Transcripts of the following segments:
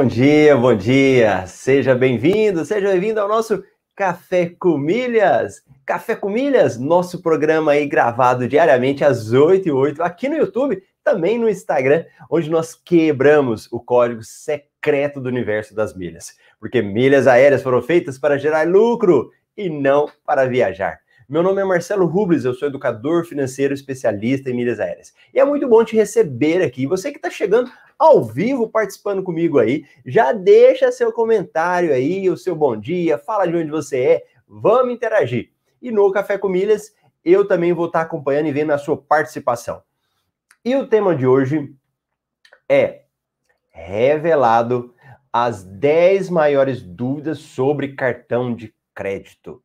Bom dia, bom dia. Seja bem-vindo, seja bem-vindo ao nosso Café com Milhas. Café com Milhas, nosso programa aí gravado diariamente às 8 e 8 aqui no YouTube, também no Instagram, onde nós quebramos o código secreto do universo das milhas. Porque milhas aéreas foram feitas para gerar lucro e não para viajar. Meu nome é Marcelo Rubles, eu sou educador financeiro especialista em milhas aéreas. E é muito bom te receber aqui. Você que está chegando ao vivo participando comigo aí, já deixa seu comentário aí, o seu bom dia, fala de onde você é, vamos interagir. E no Café com Milhas, eu também vou estar acompanhando e vendo a sua participação. E o tema de hoje é revelado as 10 maiores dúvidas sobre cartão de crédito.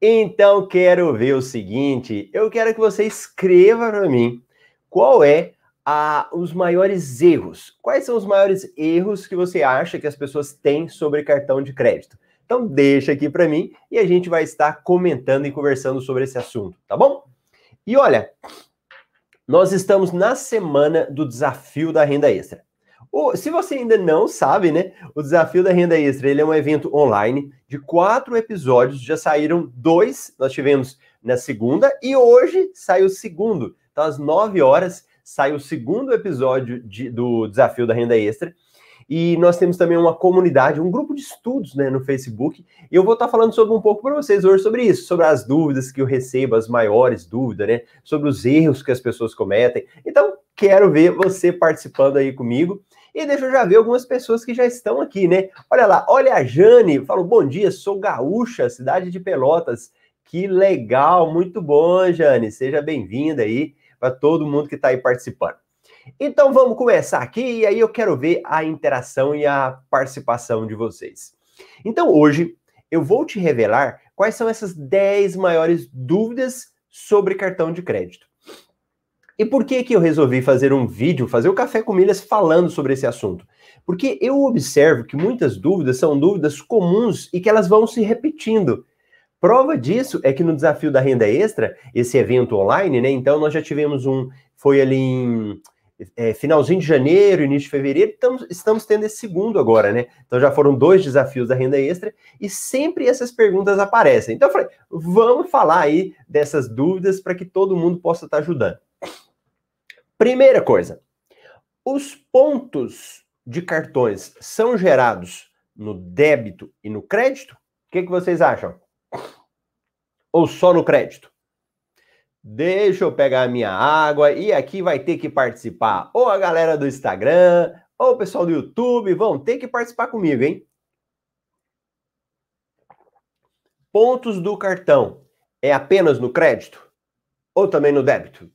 Então, quero ver o seguinte: eu quero que você escreva para mim qual é a, os maiores erros. Quais são os maiores erros que você acha que as pessoas têm sobre cartão de crédito? Então, deixa aqui para mim e a gente vai estar comentando e conversando sobre esse assunto, tá bom? E olha, nós estamos na semana do desafio da renda extra. O, se você ainda não sabe, né? O Desafio da Renda Extra ele é um evento online de quatro episódios. Já saíram dois, nós tivemos na segunda, e hoje sai o segundo. Então, às nove horas, sai o segundo episódio de, do Desafio da Renda Extra. E nós temos também uma comunidade, um grupo de estudos né, no Facebook. E eu vou estar falando sobre um pouco para vocês hoje sobre isso, sobre as dúvidas que eu recebo, as maiores dúvidas, né? Sobre os erros que as pessoas cometem. Então, quero ver você participando aí comigo. E deixa eu já ver algumas pessoas que já estão aqui, né? Olha lá, olha a Jane, falou: bom dia, sou gaúcha, cidade de Pelotas. Que legal, muito bom, Jane. Seja bem-vinda aí para todo mundo que está aí participando. Então vamos começar aqui e aí eu quero ver a interação e a participação de vocês. Então hoje eu vou te revelar quais são essas 10 maiores dúvidas sobre cartão de crédito. E por que que eu resolvi fazer um vídeo, fazer o Café com Milhas falando sobre esse assunto? Porque eu observo que muitas dúvidas são dúvidas comuns e que elas vão se repetindo. Prova disso é que no desafio da renda extra, esse evento online, né? Então nós já tivemos um, foi ali em é, finalzinho de janeiro, início de fevereiro, estamos, estamos tendo esse segundo agora, né? Então já foram dois desafios da renda extra e sempre essas perguntas aparecem. Então eu falei, vamos falar aí dessas dúvidas para que todo mundo possa estar ajudando. Primeira coisa, os pontos de cartões são gerados no débito e no crédito? O que, que vocês acham? Ou só no crédito? Deixa eu pegar a minha água e aqui vai ter que participar ou a galera do Instagram, ou o pessoal do YouTube, vão ter que participar comigo, hein? Pontos do cartão é apenas no crédito ou também no débito?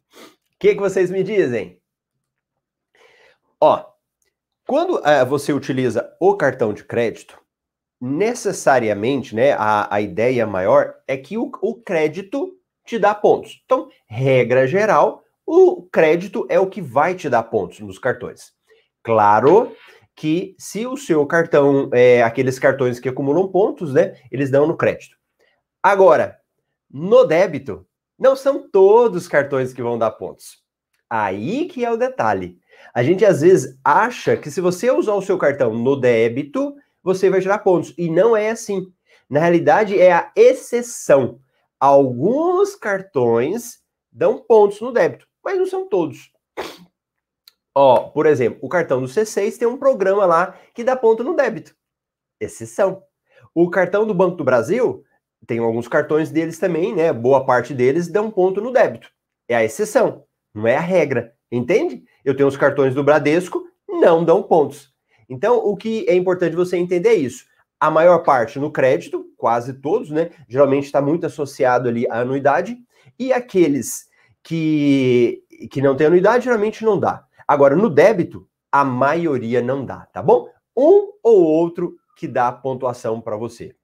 Que, que vocês me dizem? Ó, quando uh, você utiliza o cartão de crédito, necessariamente, né, a, a ideia maior é que o, o crédito te dá pontos. Então, regra geral, o crédito é o que vai te dar pontos nos cartões. Claro que se o seu cartão, é, aqueles cartões que acumulam pontos, né, eles dão no crédito. Agora, no débito, não são todos os cartões que vão dar pontos. Aí que é o detalhe. A gente às vezes acha que se você usar o seu cartão no débito, você vai gerar pontos. E não é assim. Na realidade, é a exceção. Alguns cartões dão pontos no débito, mas não são todos. Ó, por exemplo, o cartão do C6 tem um programa lá que dá ponto no débito. Exceção. O cartão do Banco do Brasil tem alguns cartões deles também, né? Boa parte deles dão ponto no débito. É a exceção, não é a regra, entende? Eu tenho os cartões do Bradesco, não dão pontos. Então, o que é importante você entender é isso. A maior parte no crédito, quase todos, né? Geralmente está muito associado ali à anuidade. E aqueles que, que não têm anuidade, geralmente não dá. Agora, no débito, a maioria não dá, tá bom? Um ou outro que dá pontuação para você.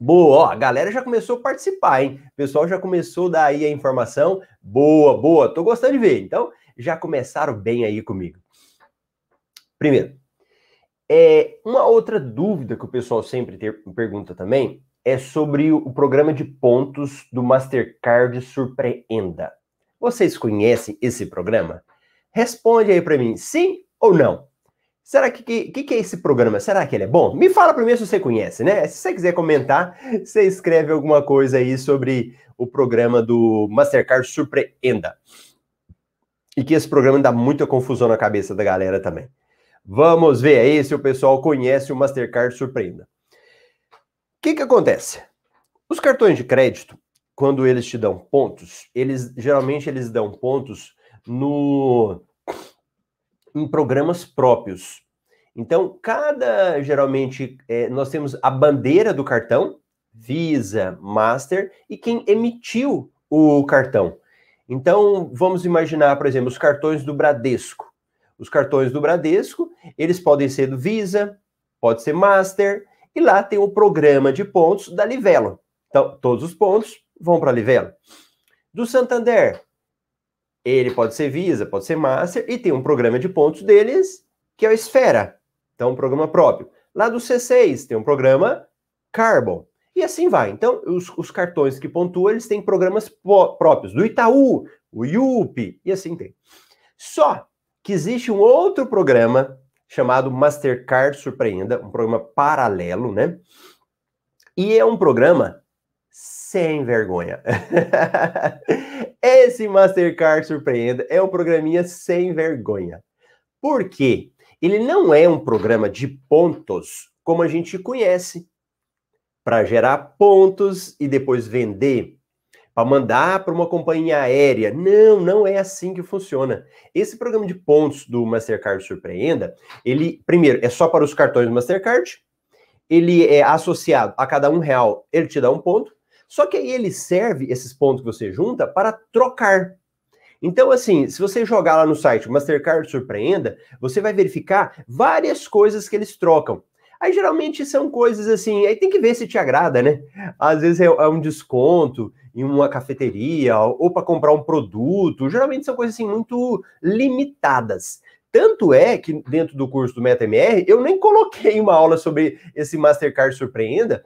Boa, ó, a galera já começou a participar, hein? O pessoal já começou a dar aí a informação. Boa, boa, tô gostando de ver. Então, já começaram bem aí comigo. Primeiro, é, uma outra dúvida que o pessoal sempre ter, pergunta também é sobre o, programa de pontos do Mastercard Surpreenda. Vocês conhecem esse programa? Responde aí para mim, sim ou não? Será que, que, que é esse programa? Será que ele é bom? Me fala primeiro se você conhece, né? Se você quiser comentar, você escreve alguma coisa aí sobre o programa do Mastercard Surpreenda. E que esse programa dá muita confusão na cabeça da galera também. Vamos ver aí se o pessoal conhece o Mastercard Surpreenda. O que, que acontece? Os cartões de crédito, quando eles te dão pontos, eles geralmente eles dão pontos no em programas próprios. Então, cada, geralmente, é, nós temos a bandeira do cartão, Visa, Master, e quem emitiu o cartão. Então, vamos imaginar, por exemplo, os cartões do Bradesco. Os cartões do Bradesco, eles podem ser do Visa, pode ser Master, e lá tem o programa de pontos da Livelo. Então, todos os pontos vão para a Livelo. Do Santander, ele pode ser Visa, pode ser Master, e tem um programa de pontos deles, que é o Esfera. Então, um programa próprio. Lá do C6, tem um programa Carbon. E assim vai. Então, os, os cartões que pontuam, eles têm programas próprios. Do Itaú, o IUP, e assim tem. Só que existe um outro programa chamado Mastercard Surpreenda, um programa paralelo, né? E é um programa sem vergonha. Esse Mastercard Surpreenda é um programinha sem vergonha. Por quê? Ele não é um programa de pontos como a gente conhece, para gerar pontos e depois vender, para mandar para uma companhia aérea. Não, não é assim que funciona. Esse programa de pontos do Mastercard Surpreenda, ele, primeiro, é só para os cartões do Mastercard, ele é associado a cada um real, ele te dá um ponto, só que aí ele serve, esses pontos que você junta, para trocar. Então, assim, se você jogar lá no site Mastercard Surpreenda, você vai verificar várias coisas que eles trocam. Aí geralmente são coisas assim, aí tem que ver se te agrada, né? Às vezes é, é um desconto em uma cafeteria ou para comprar um produto. Geralmente são coisas assim muito limitadas. Tanto é que dentro do curso do MetaMR eu nem coloquei uma aula sobre esse Mastercard Surpreenda,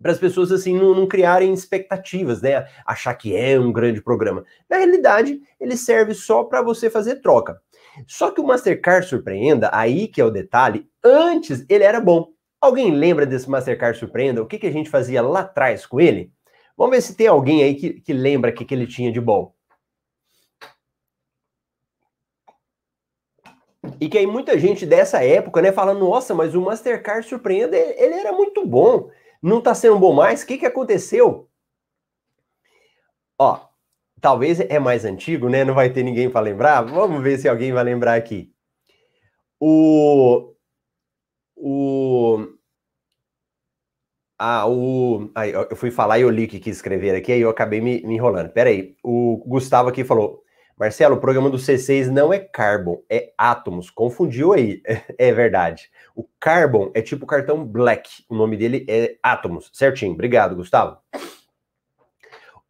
para as pessoas assim não, não, criarem expectativas, né? Achar que é um grande programa. Na realidade, ele serve só para você fazer troca. Só que o Mastercard Surpreenda, aí que é o detalhe, antes ele era bom. Alguém lembra desse Mastercard Surpreenda? O que, que a gente fazia lá atrás com ele? Vamos ver se tem alguém aí que, que lembra o que, que ele tinha de bom. E que aí muita gente dessa época, né, fala, nossa, mas o Mastercard Surpreenda, ele era muito bom não está sendo bom mais? O que, que aconteceu? Ó, talvez é mais antigo, né? Não vai ter ninguém para lembrar. Vamos ver se alguém vai lembrar aqui. O. O. Ah, o. Aí, eu fui falar e eu li o que escrever aqui, aí eu acabei me, me enrolando. Peraí, o Gustavo aqui falou: Marcelo, o programa do C6 não é Carbon, é Atomos. Confundiu aí. É verdade. O Carbon é tipo cartão Black. O nome dele é Atomos. Certinho. Obrigado, Gustavo.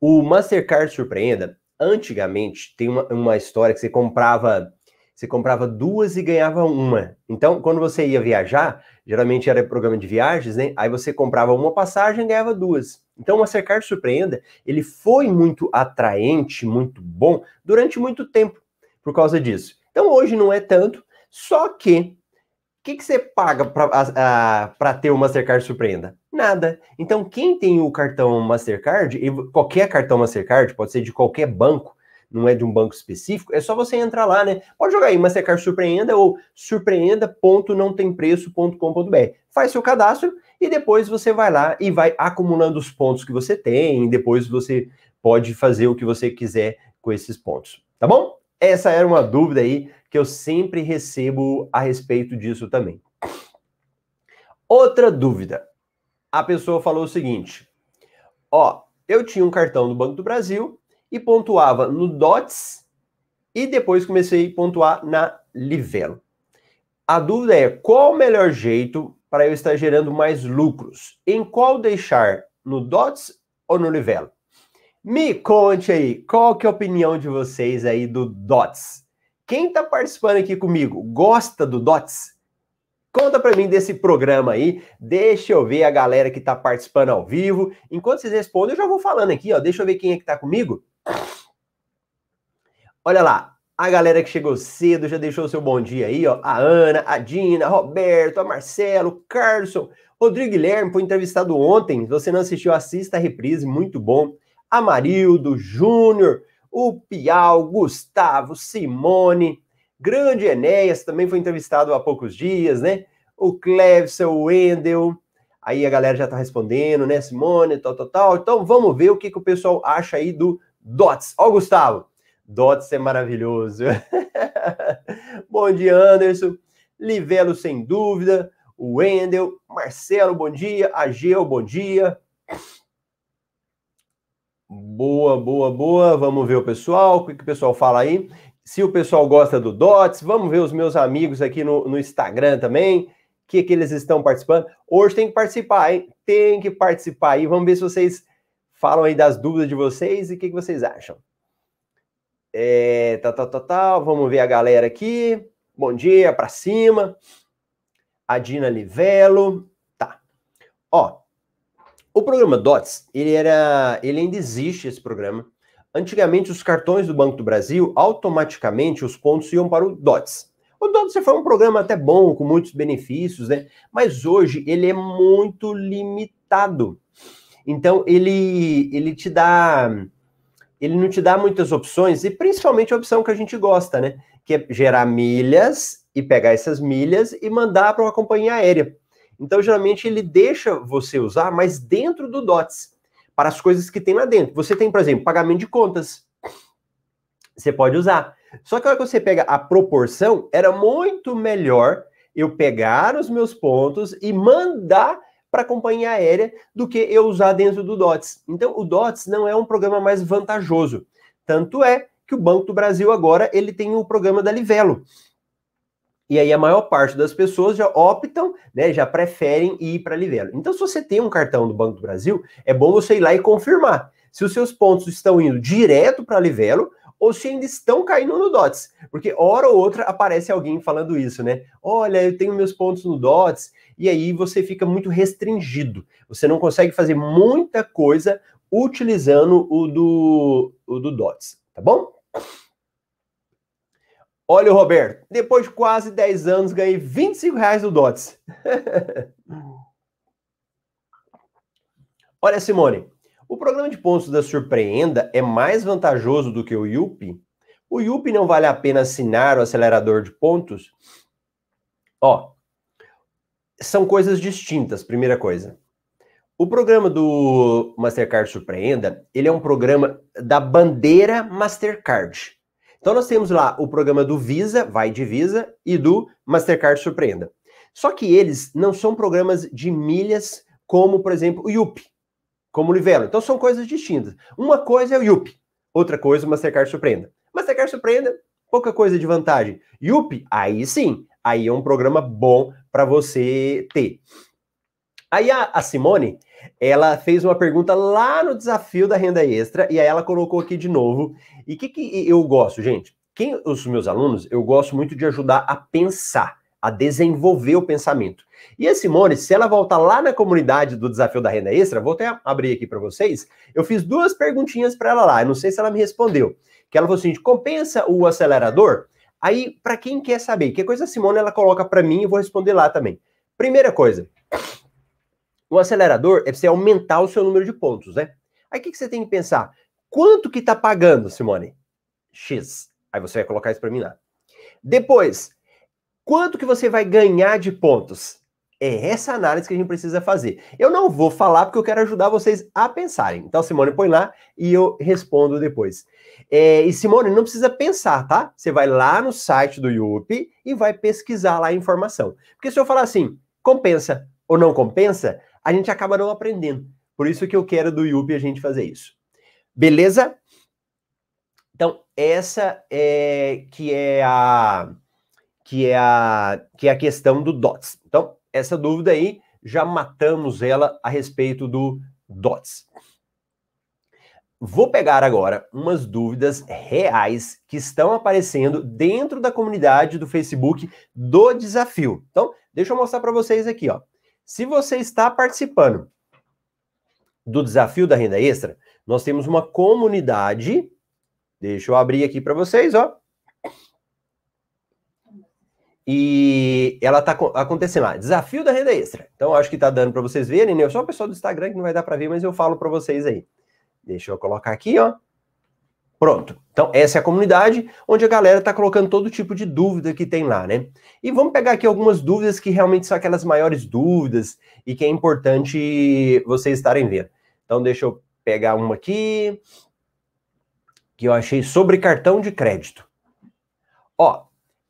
O Mastercard Surpreenda, antigamente, tem uma, uma história que você comprava você comprava duas e ganhava uma. Então, quando você ia viajar, geralmente era programa de viagens, né? Aí você comprava uma passagem e ganhava duas. Então, o Mastercard Surpreenda, ele foi muito atraente, muito bom durante muito tempo por causa disso. Então, hoje não é tanto, só que o que, que você paga para ter o Mastercard Surpreenda? Nada. Então, quem tem o cartão Mastercard, qualquer cartão Mastercard, pode ser de qualquer banco, não é de um banco específico, é só você entrar lá, né? Pode jogar aí Mastercard Surpreenda ou surpreenda.nãotempreço.com.br. Faz seu cadastro e depois você vai lá e vai acumulando os pontos que você tem, depois você pode fazer o que você quiser com esses pontos, tá bom? Essa era uma dúvida aí que eu sempre recebo a respeito disso também. Outra dúvida. A pessoa falou o seguinte: ó, eu tinha um cartão do Banco do Brasil e pontuava no DOTS e depois comecei a pontuar na Livelo. A dúvida é qual o melhor jeito para eu estar gerando mais lucros? Em qual deixar? No DOTS ou no Livelo? Me conte aí, qual que é a opinião de vocês aí do DOTS? Quem está participando aqui comigo gosta do DOTS? Conta para mim desse programa aí. Deixa eu ver a galera que está participando ao vivo. Enquanto vocês respondem, eu já vou falando aqui, ó. Deixa eu ver quem é que está comigo. Olha lá, A galera que chegou cedo já deixou seu bom dia aí, ó. A Ana, a Dina, Roberto, a Marcelo, Carlson, Rodrigo Guilherme foi entrevistado ontem. Se você não assistiu, assista a reprise, muito bom. Amarildo, Júnior, o Piau, Gustavo, Simone, grande Enéas também foi entrevistado há poucos dias, né? O Clevson, o Wendel. Aí a galera já tá respondendo, né? Simone, tal, tal, tal. Então vamos ver o que, que o pessoal acha aí do Dots. Ó, Gustavo. Dots é maravilhoso. bom dia, Anderson. Livelo, sem dúvida o Wendel, Marcelo, bom dia, Ageu, bom dia. Boa, boa, boa. Vamos ver o pessoal, o que, que o pessoal fala aí. Se o pessoal gosta do Dots, vamos ver os meus amigos aqui no, no Instagram também. O que, que eles estão participando? Hoje tem que participar, hein? Tem que participar aí. Vamos ver se vocês falam aí das dúvidas de vocês e o que, que vocês acham. É, tal, tal, tal, tal. Vamos ver a galera aqui. Bom dia, para cima a Dina Livelo. Tá. Ó, o programa DOTS, ele era, ele ainda existe esse programa. Antigamente os cartões do Banco do Brasil, automaticamente os pontos iam para o DOTS. O DOTS foi um programa até bom, com muitos benefícios, né? Mas hoje ele é muito limitado. Então ele ele te dá ele não te dá muitas opções e principalmente a opção que a gente gosta, né? Que é gerar milhas e pegar essas milhas e mandar para uma companhia aérea. Então, geralmente, ele deixa você usar, mas dentro do DOTS, para as coisas que tem lá dentro. Você tem, por exemplo, pagamento de contas. Você pode usar. Só que a hora que você pega a proporção, era muito melhor eu pegar os meus pontos e mandar para a companhia aérea do que eu usar dentro do DOTS. Então, o DOTS não é um programa mais vantajoso. Tanto é que o Banco do Brasil agora ele tem o programa da Livelo, e aí a maior parte das pessoas já optam, né, já preferem ir para Livelo. Então, se você tem um cartão do Banco do Brasil, é bom você ir lá e confirmar se os seus pontos estão indo direto para Livelo ou se ainda estão caindo no DOTS. Porque hora ou outra aparece alguém falando isso, né? Olha, eu tenho meus pontos no DOTS, e aí você fica muito restringido. Você não consegue fazer muita coisa utilizando o do, o do DOTS, tá bom? Olha o Roberto, depois de quase 10 anos, ganhei 25 reais do DOTS. Olha, Simone, o programa de pontos da Surpreenda é mais vantajoso do que o IUP? O IUP não vale a pena assinar o acelerador de pontos? Ó, são coisas distintas, primeira coisa. O programa do Mastercard Surpreenda, ele é um programa da bandeira Mastercard. Então nós temos lá o programa do Visa, vai de Visa, e do Mastercard Surpreenda. Só que eles não são programas de milhas como, por exemplo, o Yup, como Livelo. Então são coisas distintas. Uma coisa é o Yup, outra coisa é o Mastercard Surpreenda. Mastercard Surpreenda, pouca coisa de vantagem. Yup, aí sim, aí é um programa bom para você ter. Aí a, a, Simone, ela fez uma pergunta lá no desafio da renda extra e aí ela colocou aqui de novo. E o que, que eu gosto, gente? Quem os meus alunos, eu gosto muito de ajudar a pensar, a desenvolver o pensamento. E a Simone, se ela voltar lá na comunidade do desafio da renda extra, vou até abrir aqui para vocês. Eu fiz duas perguntinhas para ela lá, eu não sei se ela me respondeu. Que ela falou assim: compensa o acelerador? Aí, para quem quer saber, que coisa a Simone ela coloca para mim, eu vou responder lá também. Primeira coisa, o acelerador é você aumentar o seu número de pontos, né? Aí o que, que você tem que pensar? Quanto que tá pagando, Simone? X. Aí você vai colocar isso para mim lá. Depois, quanto que você vai ganhar de pontos? É essa análise que a gente precisa fazer. Eu não vou falar porque eu quero ajudar vocês a pensarem. Então, Simone, põe lá e eu respondo depois. É, e Simone, não precisa pensar, tá? Você vai lá no site do IUP e vai pesquisar lá a informação. Porque se eu falar assim, compensa ou não compensa, a gente acaba não aprendendo. Por isso que eu quero do Yupi a gente fazer isso. Beleza? Então, essa é que é a que é a que é a questão do DOTS. Então, essa dúvida aí já matamos ela a respeito do DOTS. Vou pegar agora umas dúvidas reais que estão aparecendo dentro da comunidade do Facebook do desafio. Então, deixa eu mostrar para vocês aqui, ó. Se você está participando do desafio da renda extra, nós temos uma comunidade. Deixa eu abrir aqui para vocês, ó. E ela está acontecendo lá, desafio da renda extra. Então, acho que está dando para vocês verem, né? Sou o pessoal do Instagram que não vai dar para ver, mas eu falo para vocês aí. Deixa eu colocar aqui, ó. Pronto. Então, essa é a comunidade onde a galera está colocando todo tipo de dúvida que tem lá, né? E vamos pegar aqui algumas dúvidas que realmente são aquelas maiores dúvidas e que é importante vocês estarem vendo. Então, deixa eu pegar uma aqui que eu achei sobre cartão de crédito. Ó,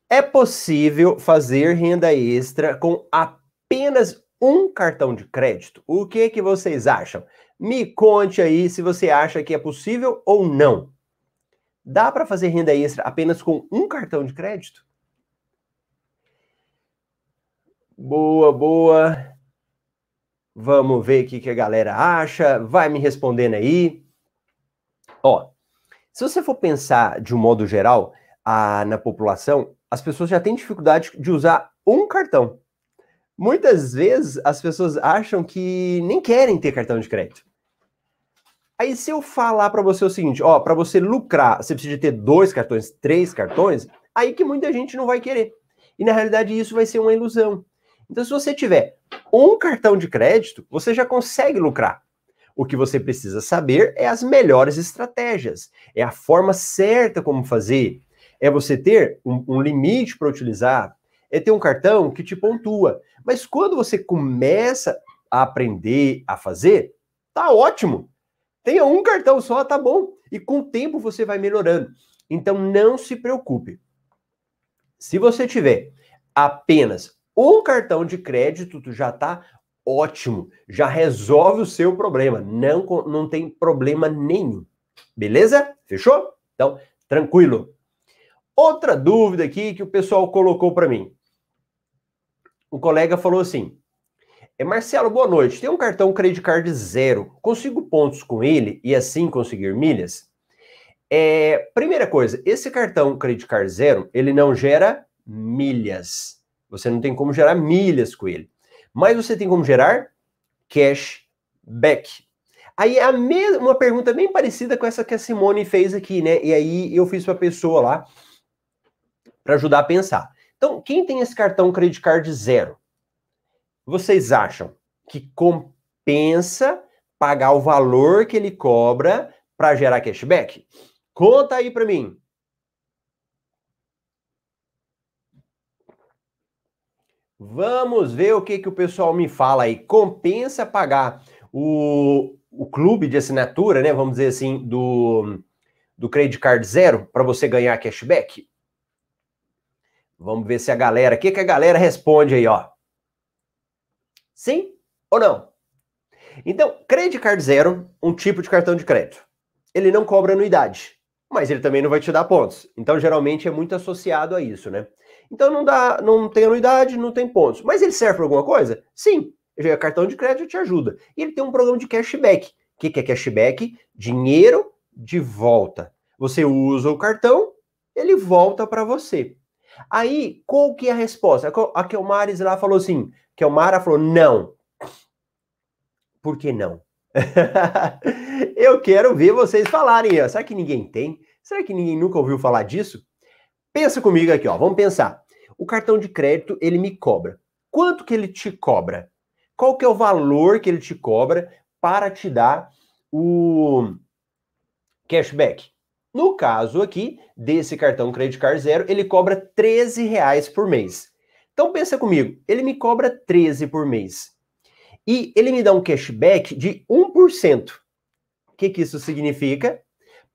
é possível fazer renda extra com apenas um cartão de crédito? O que que vocês acham? Me conte aí se você acha que é possível ou não. Dá para fazer renda extra apenas com um cartão de crédito? Boa, boa. Vamos ver o que, que a galera acha. Vai me respondendo aí. Ó, se você for pensar de um modo geral a, na população, as pessoas já têm dificuldade de usar um cartão. Muitas vezes as pessoas acham que nem querem ter cartão de crédito. Aí se eu falar para você o seguinte, ó, para você lucrar, você precisa ter dois cartões, três cartões, aí que muita gente não vai querer. E na realidade isso vai ser uma ilusão. Então se você tiver um cartão de crédito, você já consegue lucrar. O que você precisa saber é as melhores estratégias, é a forma certa como fazer, é você ter um, um limite para utilizar, é ter um cartão que te pontua. Mas quando você começa a aprender a fazer, tá ótimo. Tenha um cartão só, tá bom. E com o tempo você vai melhorando. Então não se preocupe. Se você tiver apenas um cartão de crédito, tu já tá ótimo. Já resolve o seu problema. Não, não tem problema nenhum. Beleza? Fechou? Então, tranquilo. Outra dúvida aqui que o pessoal colocou para mim. O colega falou assim: é, Marcelo, boa noite. Tem um cartão Credit Card zero. Consigo pontos com ele e assim conseguir milhas? É, primeira coisa, esse cartão Credit Card zero, ele não gera milhas. Você não tem como gerar milhas com ele. Mas você tem como gerar cashback. Aí a mesma, uma pergunta bem parecida com essa que a Simone fez aqui, né? E aí eu fiz para a pessoa lá para ajudar a pensar. Então, quem tem esse cartão Credit Card zero? vocês acham que compensa pagar o valor que ele cobra para gerar cashback? Conta aí para mim. Vamos ver o que, que o pessoal me fala aí. Compensa pagar o, o clube de assinatura, né? Vamos dizer assim, do, do Credit Card Zero para você ganhar cashback? Vamos ver se a galera. O que, que a galera responde aí, ó? Sim ou não? Então, Credit Card Zero, um tipo de cartão de crédito. Ele não cobra anuidade, mas ele também não vai te dar pontos. Então, geralmente é muito associado a isso, né? Então não dá, não tem anuidade, não tem pontos. Mas ele serve para alguma coisa? Sim. O cartão de crédito te ajuda. E ele tem um programa de cashback. O que é cashback? Dinheiro de volta. Você usa o cartão, ele volta para você. Aí, qual que é a resposta? A Kelmares lá falou assim: que o Mara falou: não. Por que não? Eu quero ver vocês falarem. Será que ninguém tem? Será que ninguém nunca ouviu falar disso? Pensa comigo aqui, ó. Vamos pensar. O cartão de crédito, ele me cobra. Quanto que ele te cobra? Qual que é o valor que ele te cobra para te dar o cashback? No caso aqui, desse cartão Credit Card Zero, ele cobra 13 reais por mês. Então pensa comigo, ele me cobra 13 por mês. E ele me dá um cashback de 1%. O que, que isso significa?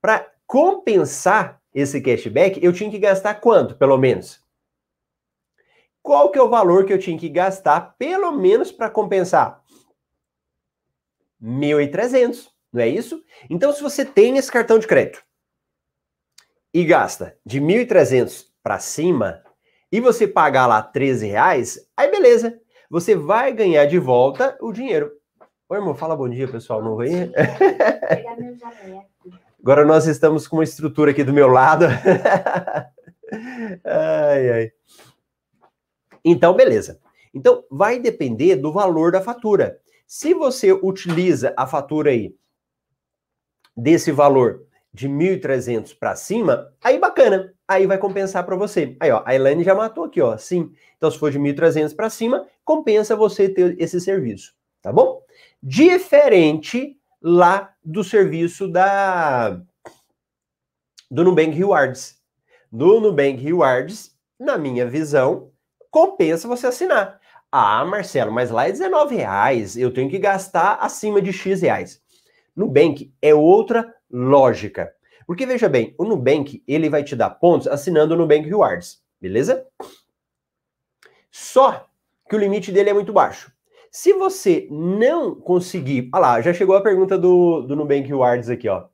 Para compensar esse cashback, eu tinha que gastar quanto, pelo menos? Qual que é o valor que eu tinha que gastar, pelo menos, para compensar? 1.300, não é isso? Então, se você tem esse cartão de crédito e gasta de 1.300 para cima, e você pagar lá 13 reais, aí beleza. Você vai ganhar de volta o dinheiro. Oi, irmão, fala bom dia, pessoal novo aí. Agora nós estamos com uma estrutura aqui do meu lado. ai, ai. Então, beleza. Então, vai depender do valor da fatura. Se você utiliza a fatura aí desse valor de 1.300 para cima, aí bacana. aí vai compensar para você. Aí, ó, a Elaine já matou aqui, ó, sim. Então, se for de 1.300 para cima, compensa você ter esse serviço, tá bom? Diferente lá do serviço da do Nubank Rewards. No Nubank Rewards, na minha visão, compensa você assinar. Ah, Marcelo, mas lá é 19 reais, eu tenho que gastar acima de X reais. Nubank é outra lógica. Porque veja bem, o Nubank, ele vai te dar pontos assinando o Nubank Rewards, beleza? Só que o limite dele é muito baixo. Se você não conseguir. Olha lá, já chegou a pergunta do, do Nubank Rewards aqui, ó.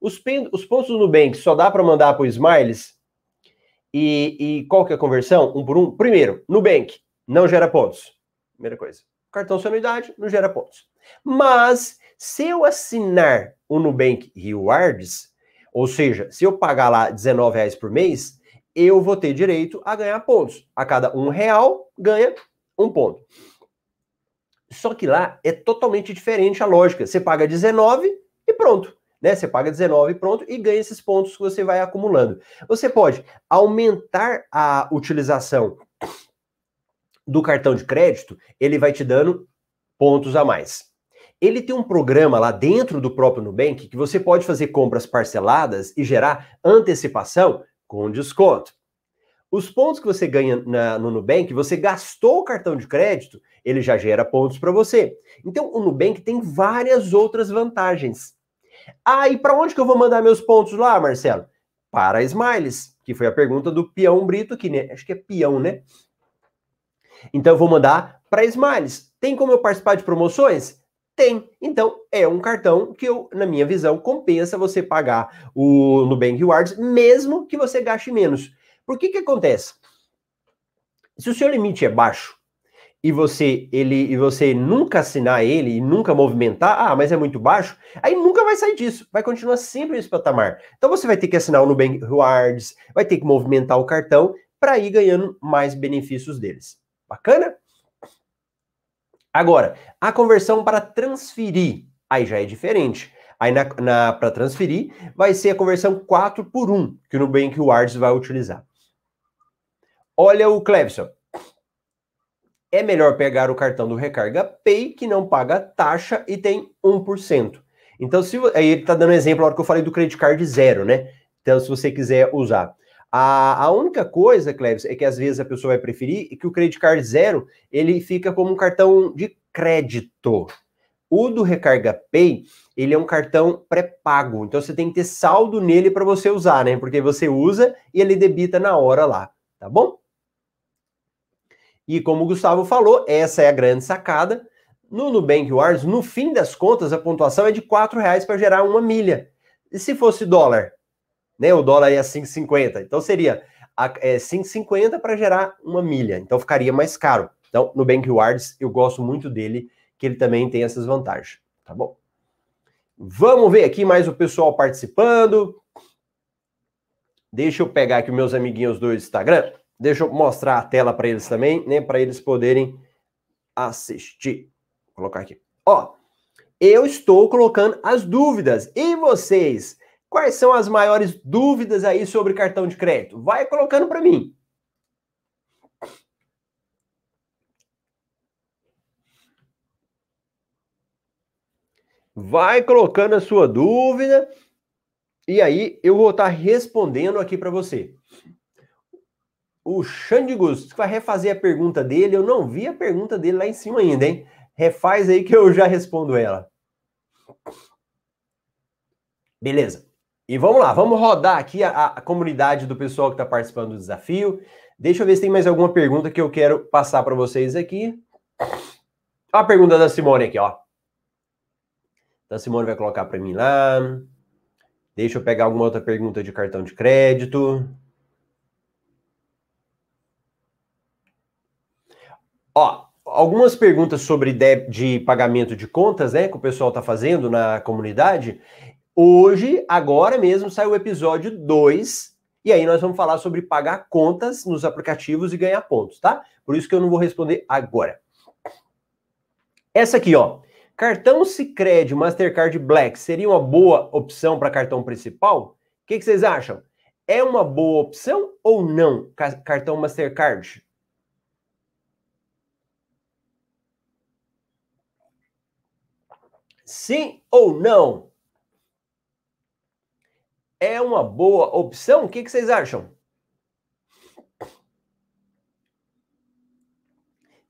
Os, os pontos do Nubank só dá para mandar para o Smiles? E, e qual que é a conversão? Um por um? Primeiro, Nubank não gera pontos. Primeira coisa. Cartão anuidade não gera pontos. Mas se eu assinar o Nubank Rewards, ou seja, se eu pagar lá R$19,00 por mês, eu vou ter direito a ganhar pontos. A cada um real, ganha um ponto. Só que lá é totalmente diferente a lógica. Você paga 19 e pronto. Né? Você paga 19 e pronto e ganha esses pontos que você vai acumulando. Você pode aumentar a utilização do cartão de crédito, ele vai te dando pontos a mais. Ele tem um programa lá dentro do próprio Nubank que você pode fazer compras parceladas e gerar antecipação com desconto. Os pontos que você ganha na, no Nubank, você gastou o cartão de crédito, ele já gera pontos para você. Então, o Nubank tem várias outras vantagens. Ah, e para onde que eu vou mandar meus pontos lá, Marcelo? Para Smiles, que foi a pergunta do Peão Brito, que né, acho que é peão, né? Então, eu vou mandar para Smiles. Tem como eu participar de promoções? Tem. Então, é um cartão que, eu, na minha visão, compensa você pagar o Nubank Rewards, mesmo que você gaste menos. Por que que acontece? Se o seu limite é baixo e você ele e você nunca assinar ele e nunca movimentar, ah, mas é muito baixo, aí nunca vai sair disso, vai continuar sempre nesse patamar. Então você vai ter que assinar o Nubank Rewards, vai ter que movimentar o cartão para ir ganhando mais benefícios deles. Bacana? Agora, a conversão para transferir, aí já é diferente. Aí na, na para transferir, vai ser a conversão 4 por 1 que o Nubank vai utilizar. Olha o Clevson. É melhor pegar o cartão do Recarga Pay, que não paga taxa e tem 1%. Então, se aí ele está dando exemplo na hora que eu falei do credit card zero, né? Então, se você quiser usar. A, a única coisa, Cleves, é que às vezes a pessoa vai preferir que o credit card zero ele fica como um cartão de crédito. O do Recarga Pay, ele é um cartão pré-pago. Então você tem que ter saldo nele para você usar, né? Porque você usa e ele debita na hora lá, tá bom? E como o Gustavo falou, essa é a grande sacada. No Nubank Wars, no fim das contas, a pontuação é de R$ reais para gerar uma milha. E se fosse dólar? Né? O dólar é 5,50. Então seria é, 5,50 para gerar uma milha. Então ficaria mais caro. Então, no Bank Rewards, eu gosto muito dele, que ele também tem essas vantagens. Tá bom? Vamos ver aqui mais o pessoal participando. Deixa eu pegar aqui meus amiguinhos do Instagram. Deixa eu mostrar a tela para eles também, né? Para eles poderem assistir. Vou colocar aqui. Ó, eu estou colocando as dúvidas. E vocês? Quais são as maiores dúvidas aí sobre cartão de crédito? Vai colocando para mim. Vai colocando a sua dúvida e aí eu vou estar respondendo aqui para você. O Xande Gusto vai refazer a pergunta dele. Eu não vi a pergunta dele lá em cima ainda, hein? Refaz aí que eu já respondo ela. Beleza. E vamos lá, vamos rodar aqui a, a comunidade do pessoal que está participando do desafio. Deixa eu ver se tem mais alguma pergunta que eu quero passar para vocês aqui. A pergunta da Simone aqui, ó. Então a Simone vai colocar para mim lá. Deixa eu pegar alguma outra pergunta de cartão de crédito. Ó, algumas perguntas sobre de, de pagamento de contas, né, que o pessoal está fazendo na comunidade. Hoje, agora mesmo, saiu o episódio 2, e aí nós vamos falar sobre pagar contas nos aplicativos e ganhar pontos, tá? Por isso que eu não vou responder agora. Essa aqui, ó. Cartão Sicredi Mastercard Black seria uma boa opção para cartão principal? O que, que, vocês acham? é uma boa opção ou não cartão Mastercard? Sim ou não? É uma boa opção? O que, que vocês acham?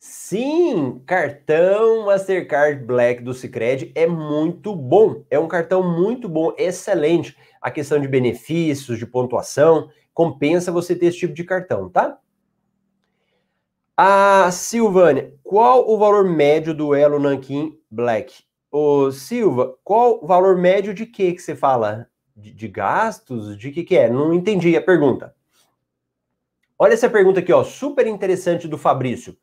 Sim, cartão Mastercard Black do Sicredi é muito bom. É um cartão muito bom, excelente. A questão de benefícios, de pontuação, compensa você ter esse tipo de cartão, tá? A Silvânia, qual o valor médio do Elo Nankin Black? Ô, Silva, qual o valor médio de que que você fala? De, de gastos? De que que é? Não entendi a pergunta. Olha essa pergunta aqui, ó, super interessante do Fabrício.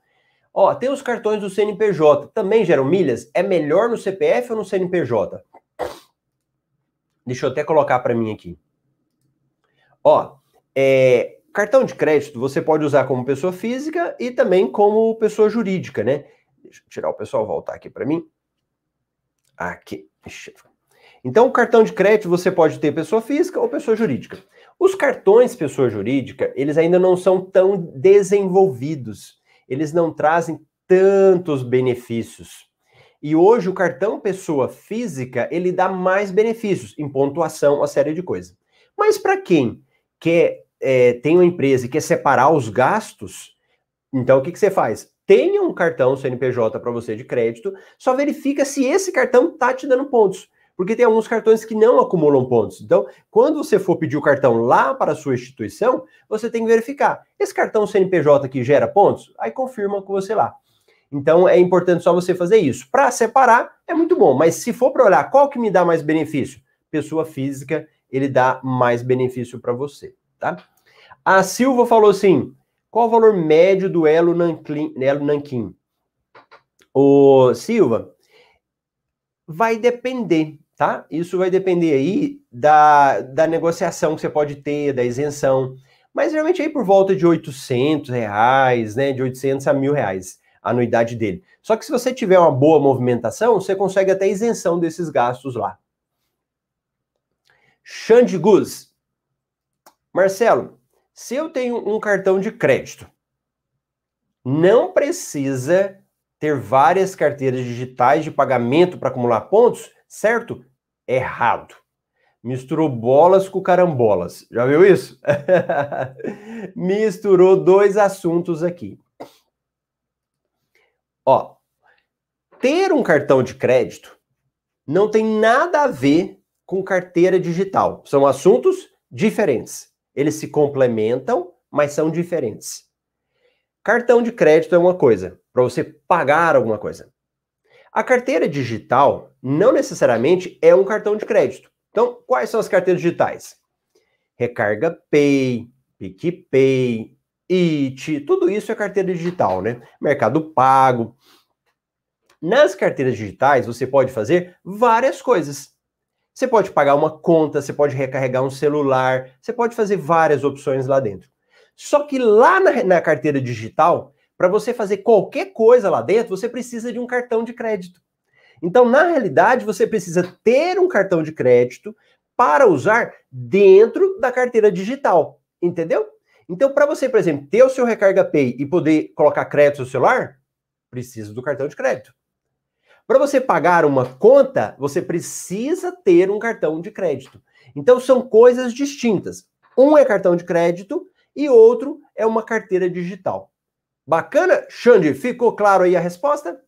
Ó, tem os cartões do CNPJ, também geram milhas? É melhor no CPF ou no CNPJ? Deixa eu até colocar para mim aqui. Ó, é, cartão de crédito você pode usar como pessoa física e também como pessoa jurídica, né? Deixa eu tirar o pessoal voltar aqui para mim. Aqui. Então, o cartão de crédito você pode ter pessoa física ou pessoa jurídica. Os cartões pessoa jurídica, eles ainda não são tão desenvolvidos. Eles não trazem tantos benefícios. E hoje o cartão pessoa física, ele dá mais benefícios em pontuação, uma série de coisas. Mas para quem quer é, tem uma empresa e quer separar os gastos, então o que, que você faz? tenha um cartão CNPJ para você de crédito, só verifica se esse cartão tá te dando pontos. Porque tem alguns cartões que não acumulam pontos. Então, quando você for pedir o cartão lá para a sua instituição, você tem que verificar. Esse cartão CNPJ aqui gera pontos? Aí confirma com você lá. Então, é importante só você fazer isso. Para separar, é muito bom. Mas se for para olhar qual que me dá mais benefício, pessoa física, ele dá mais benefício para você, tá? A Silva falou assim: qual o valor médio do Elo Nanquim? Elo Nanquim? O Silva, vai depender, tá? Isso vai depender aí da, da negociação que você pode ter, da isenção. Mas geralmente aí por volta de 800 reais, né? De 800 a mil reais a anuidade dele. Só que se você tiver uma boa movimentação, você consegue até isenção desses gastos lá. Xande Guz. Marcelo, se eu tenho um cartão de crédito, não precisa ter várias carteiras digitais de pagamento para acumular pontos, certo? Errado. Misturou bolas com carambolas. Já viu isso? Misturou dois assuntos aqui. Ó, ter um cartão de crédito não tem nada a ver com carteira digital. São assuntos diferentes. Eles se complementam, mas são diferentes. Cartão de crédito é uma coisa, para você pagar alguma coisa. A carteira digital não necessariamente é um cartão de crédito. Então, quais são as carteiras digitais? Recarga Pay, PicPay, IT, tudo isso é carteira digital, né? Mercado Pago. Nas carteiras digitais, você pode fazer várias coisas. Você pode pagar uma conta, você pode recarregar um celular, você pode fazer várias opções lá dentro. Só que lá na, na carteira digital, para você fazer qualquer coisa lá dentro, você precisa de um cartão de crédito. Então, na realidade, você precisa ter um cartão de crédito para usar dentro da carteira digital, entendeu? Então, para você, por exemplo, ter o seu Recarga Pay e poder colocar crédito no celular, precisa do cartão de crédito. Para você pagar uma conta, você precisa ter um cartão de crédito. Então são coisas distintas. Um é cartão de crédito e outro é uma carteira digital. Bacana? Xande, ficou claro aí a resposta?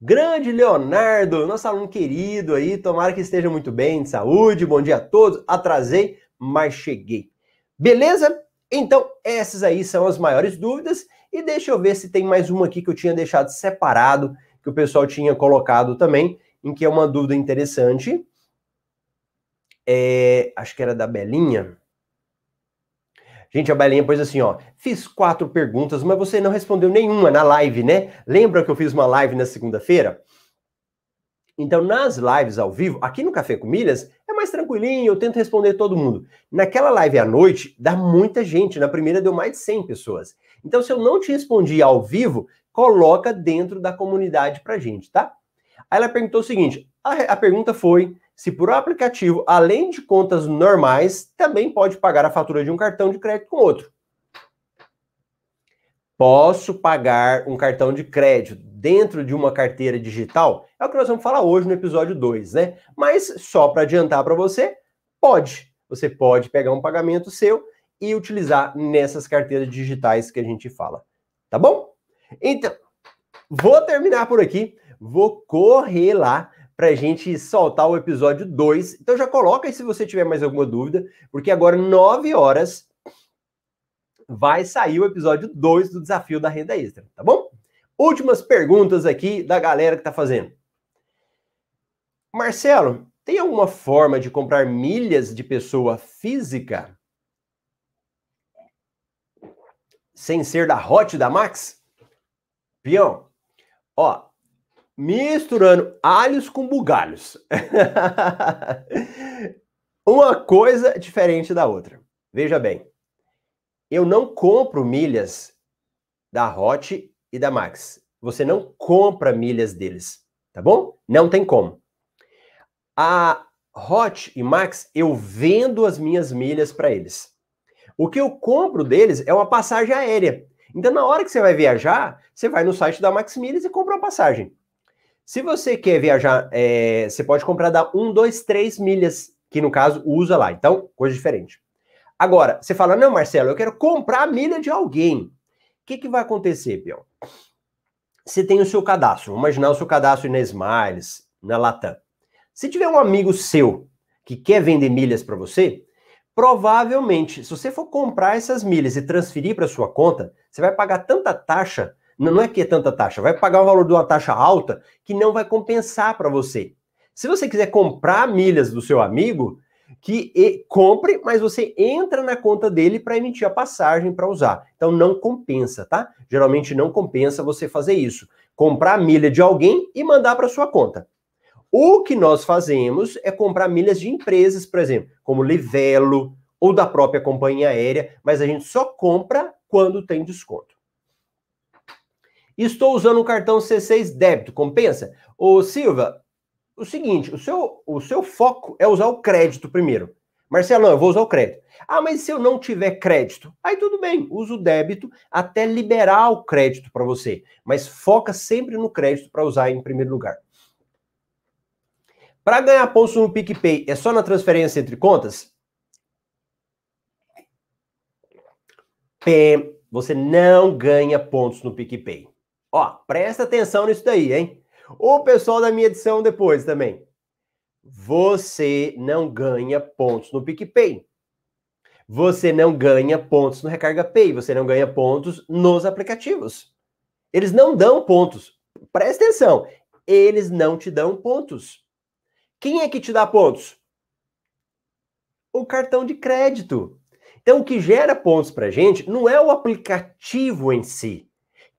Grande Leonardo, nosso aluno querido aí, tomara que esteja muito bem, de saúde, bom dia a todos. Atrasei, mas cheguei. Beleza? Então, essas aí são as maiores dúvidas. E deixa eu ver se tem mais uma aqui que eu tinha deixado separado que o pessoal tinha colocado também, em que é uma dúvida interessante. É, acho que era da Belinha. Gente, a Belinha pôs assim, ó. Fiz quatro perguntas, mas você não respondeu nenhuma na live, né? Lembra que eu fiz uma live na segunda-feira? Então, nas lives ao vivo, aqui no Café com Milhas, é mais tranquilinho, eu tento responder todo mundo. Naquela live à noite, dá muita gente. Na primeira deu mais de 100 pessoas. Então, se eu não te respondi ao vivo, coloca dentro da comunidade pra gente, tá? Aí ela perguntou o seguinte: A, a pergunta foi se por um aplicativo, além de contas normais, também pode pagar a fatura de um cartão de crédito com outro. Posso pagar um cartão de crédito dentro de uma carteira digital? É o que nós vamos falar hoje no episódio 2, né? Mas só para adiantar para você, pode. Você pode pegar um pagamento seu e utilizar nessas carteiras digitais que a gente fala. Tá bom? Então, vou terminar por aqui. Vou correr lá para a gente soltar o episódio 2. Então já coloca aí se você tiver mais alguma dúvida, porque agora 9 horas vai sair o episódio 2 do desafio da renda extra, tá bom? Últimas perguntas aqui da galera que está fazendo. Marcelo, tem alguma forma de comprar milhas de pessoa física sem ser da Hot da Max? Pião, ó, misturando alhos com bugalhos. Uma coisa diferente da outra. Veja bem, eu não compro milhas da Hot e da Max. Você não compra milhas deles, tá bom? Não tem como. A Hot e Max, eu vendo as minhas milhas para eles. O que eu compro deles é uma passagem aérea. Então, na hora que você vai viajar, você vai no site da Max Milhas e compra uma passagem. Se você quer viajar, é, você pode comprar da 1, 2, 3 milhas, que no caso usa lá. Então, coisa diferente. Agora, você fala, não, Marcelo, eu quero comprar a milha de alguém. O que, que vai acontecer, Pião? Você tem o seu cadastro. Vamos imaginar o seu cadastro na Smiles, na Latam. Se tiver um amigo seu que quer vender milhas para você, provavelmente, se você for comprar essas milhas e transferir para sua conta, você vai pagar tanta taxa não é que é tanta taxa, vai pagar o valor de uma taxa alta que não vai compensar para você. Se você quiser comprar milhas do seu amigo, que compre, mas você entra na conta dele para emitir a passagem para usar. Então não compensa, tá? Geralmente não compensa você fazer isso. Comprar milha de alguém e mandar para sua conta. O que nós fazemos é comprar milhas de empresas, por exemplo, como Livelo ou da própria companhia aérea, mas a gente só compra quando tem desconto. Estou usando o cartão C6 débito, compensa? Ô Silva, o seguinte, o seu, o seu foco é usar o crédito primeiro. Marcelão, eu vou usar o crédito. Ah, mas se eu não tiver crédito? Aí tudo bem, usa o débito até liberar o crédito para você. Mas foca sempre no crédito para usar em primeiro lugar. Para ganhar pontos no PicPay, é só na transferência entre contas? Pé, você não ganha pontos no PicPay. Ó, presta atenção nisso daí, hein? O pessoal da minha edição depois também. Você não ganha pontos no PicPay. Você não ganha pontos no Recarga Pay. Você não ganha pontos nos aplicativos. Eles não dão pontos. Presta atenção. Eles não te dão pontos. Quem é que te dá pontos? O cartão de crédito. Então, o que gera pontos para gente não é o aplicativo em si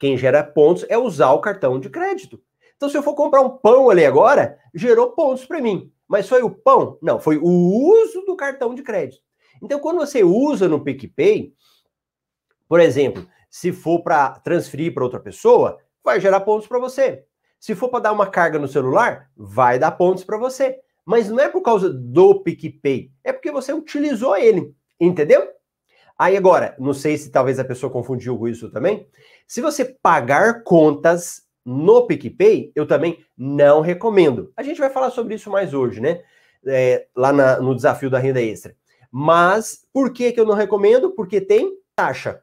quem gera pontos é usar o cartão de crédito. Então, se eu for comprar um pão ali agora, gerou pontos para mim. Mas foi o pão? Não, foi o uso do cartão de crédito. Então, quando você usa no PicPay, por exemplo, se for para transferir para outra pessoa, vai gerar pontos para você. Se for para dar uma carga no celular, vai dar pontos para você. Mas não é por causa do PicPay, é porque você utilizou ele. Entendeu? Aí agora, não sei se talvez a pessoa confundiu com isso também. Se você pagar contas no PicPay, eu também não recomendo. A gente vai falar sobre isso mais hoje, né? É, lá na, no desafio da renda extra. Mas por que, que eu não recomendo? Porque tem taxa.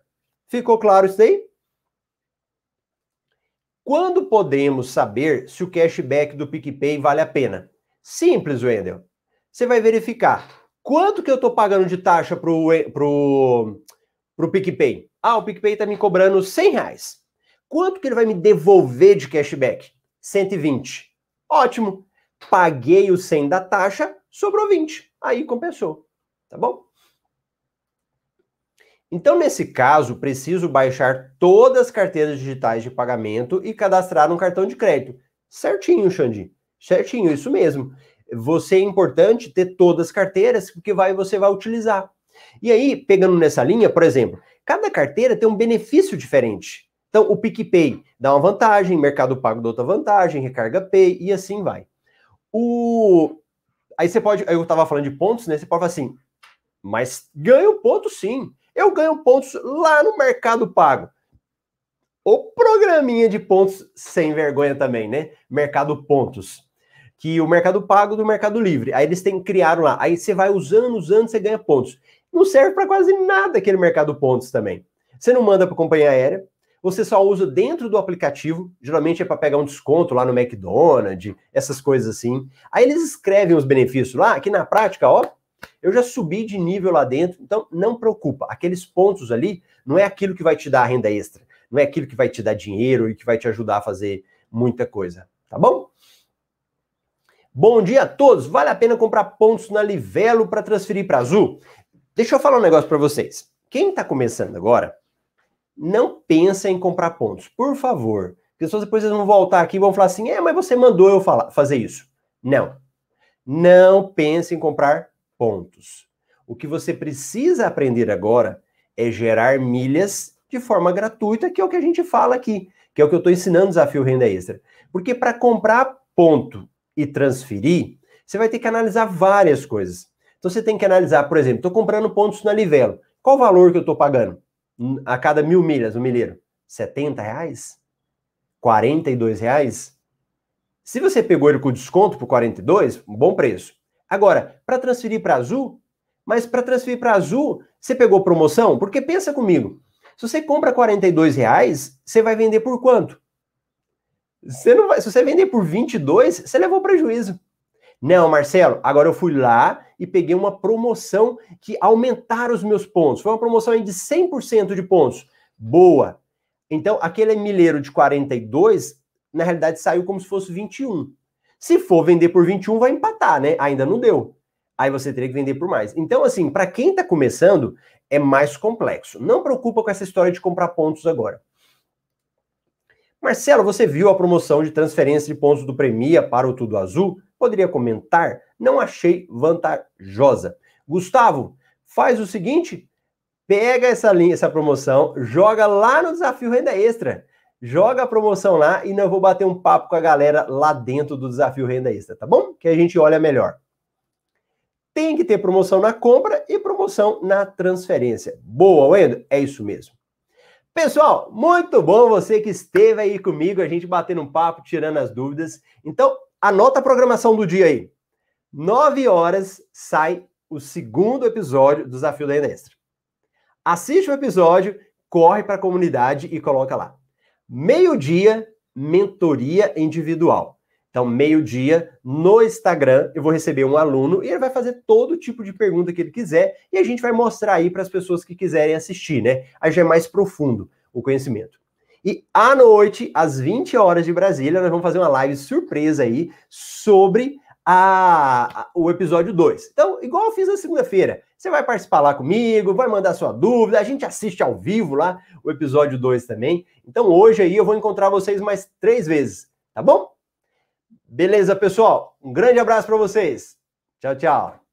Ficou claro isso aí? Quando podemos saber se o cashback do PicPay vale a pena? Simples, Wendel. Você vai verificar Quanto que eu estou pagando de taxa pro, pro PicPay? Ah, o PicPay está me cobrando 100 reais. Quanto que ele vai me devolver de cashback? 120. Ótimo. Paguei o 100 da taxa, sobrou 20. Aí compensou. Tá bom? Então, nesse caso, preciso baixar todas as carteiras digitais de pagamento e cadastrar um cartão de crédito. Certinho, Xandi. Certinho, isso mesmo você é importante ter todas as carteiras, porque vai, você vai utilizar. E aí, pegando nessa linha, por exemplo, cada carteira tem um benefício diferente. Então, o PicPay dá uma vantagem, Mercado Pago dá outra vantagem, Recarga Pay e assim vai. O... Aí você pode, eu estava falando de pontos, né? Você pode falar assim, mas ganho pontos sim. Eu ganho pontos lá no Mercado Pago. O programinha de pontos sem vergonha também, né? Mercado Pontos. Que o Mercado Pago do Mercado Livre. Aí eles têm criaram lá. Aí você vai usando, usando, você ganha pontos. Não serve para quase nada aquele Mercado Pontos também. Você não manda para companhia aérea, você só usa dentro do aplicativo, geralmente é para pegar um desconto lá no McDonald's, essas coisas assim. Aí eles escrevem os benefícios lá, que na prática, ó, eu já subi de nível lá dentro, então não preocupa. Aqueles pontos ali não é aquilo que vai te dar renda extra, não é aquilo que vai te dar dinheiro e que vai te ajudar a fazer muita coisa, tá bom? Bom dia a todos. Vale a pena comprar pontos na Livelo para transferir para Azul? Deixa eu falar um negócio para vocês. Quem está começando agora, não pensa em comprar pontos, por favor. Porque pessoas depois vão voltar aqui e vão falar assim: é, mas você mandou eu falar, fazer isso. Não. Não pense em comprar pontos. O que você precisa aprender agora é gerar milhas de forma gratuita, que é o que a gente fala aqui, que é o que eu estou ensinando no desafio renda extra. Porque para comprar ponto e transferir, você vai ter que analisar várias coisas. Então você tem que analisar, por exemplo, estou comprando pontos na Livelo. Qual o valor que eu estou pagando? a cada mil milhas, o milheiro? 70 reais? 42 reais? Se você pegou ele com desconto por 42, um bom preço. Agora, para transferir para Azul, mas para transferir para Azul, você pegou promoção? Porque pensa comigo, se você compra 42 reais, você vai vender por quanto? Você não vai, se você vender por 22, você levou prejuízo. Não, Marcelo, agora eu fui lá e peguei uma promoção que aumentaram os meus pontos. Foi uma promoção de 100% de pontos. Boa. Então, aquele milheiro de 42, na realidade, saiu como se fosse 21. Se for vender por 21, vai empatar, né? Ainda não deu. Aí você teria que vender por mais. Então, assim, para quem está começando, é mais complexo. Não preocupa com essa história de comprar pontos agora. Marcelo, você viu a promoção de transferência de pontos do Premia para o Tudo Azul? Poderia comentar? Não achei vantajosa. Gustavo, faz o seguinte: pega essa linha, essa promoção, joga lá no desafio Renda Extra. Joga a promoção lá e não vou bater um papo com a galera lá dentro do desafio Renda Extra, tá bom? Que a gente olha melhor. Tem que ter promoção na compra e promoção na transferência. Boa, Wendel? É isso mesmo. Pessoal, muito bom você que esteve aí comigo, a gente batendo um papo, tirando as dúvidas. Então, Anota a programação do dia aí. 9 horas sai o segundo episódio do Desafio da Extra. Assiste o episódio, corre para a comunidade e coloca lá. Meio-dia, mentoria individual. Então, meio-dia, no Instagram, eu vou receber um aluno e ele vai fazer todo tipo de pergunta que ele quiser e a gente vai mostrar aí para as pessoas que quiserem assistir, né? Aí já é mais profundo o conhecimento. E à noite, às 20 horas de Brasília, nós vamos fazer uma live surpresa aí sobre a, a, o episódio 2. Então, igual eu fiz na segunda-feira, você vai participar lá comigo, vai mandar sua dúvida, a gente assiste ao vivo lá o episódio 2 também. Então, hoje aí eu vou encontrar vocês mais três vezes, tá bom? Beleza, pessoal? Um grande abraço para vocês. Tchau, tchau.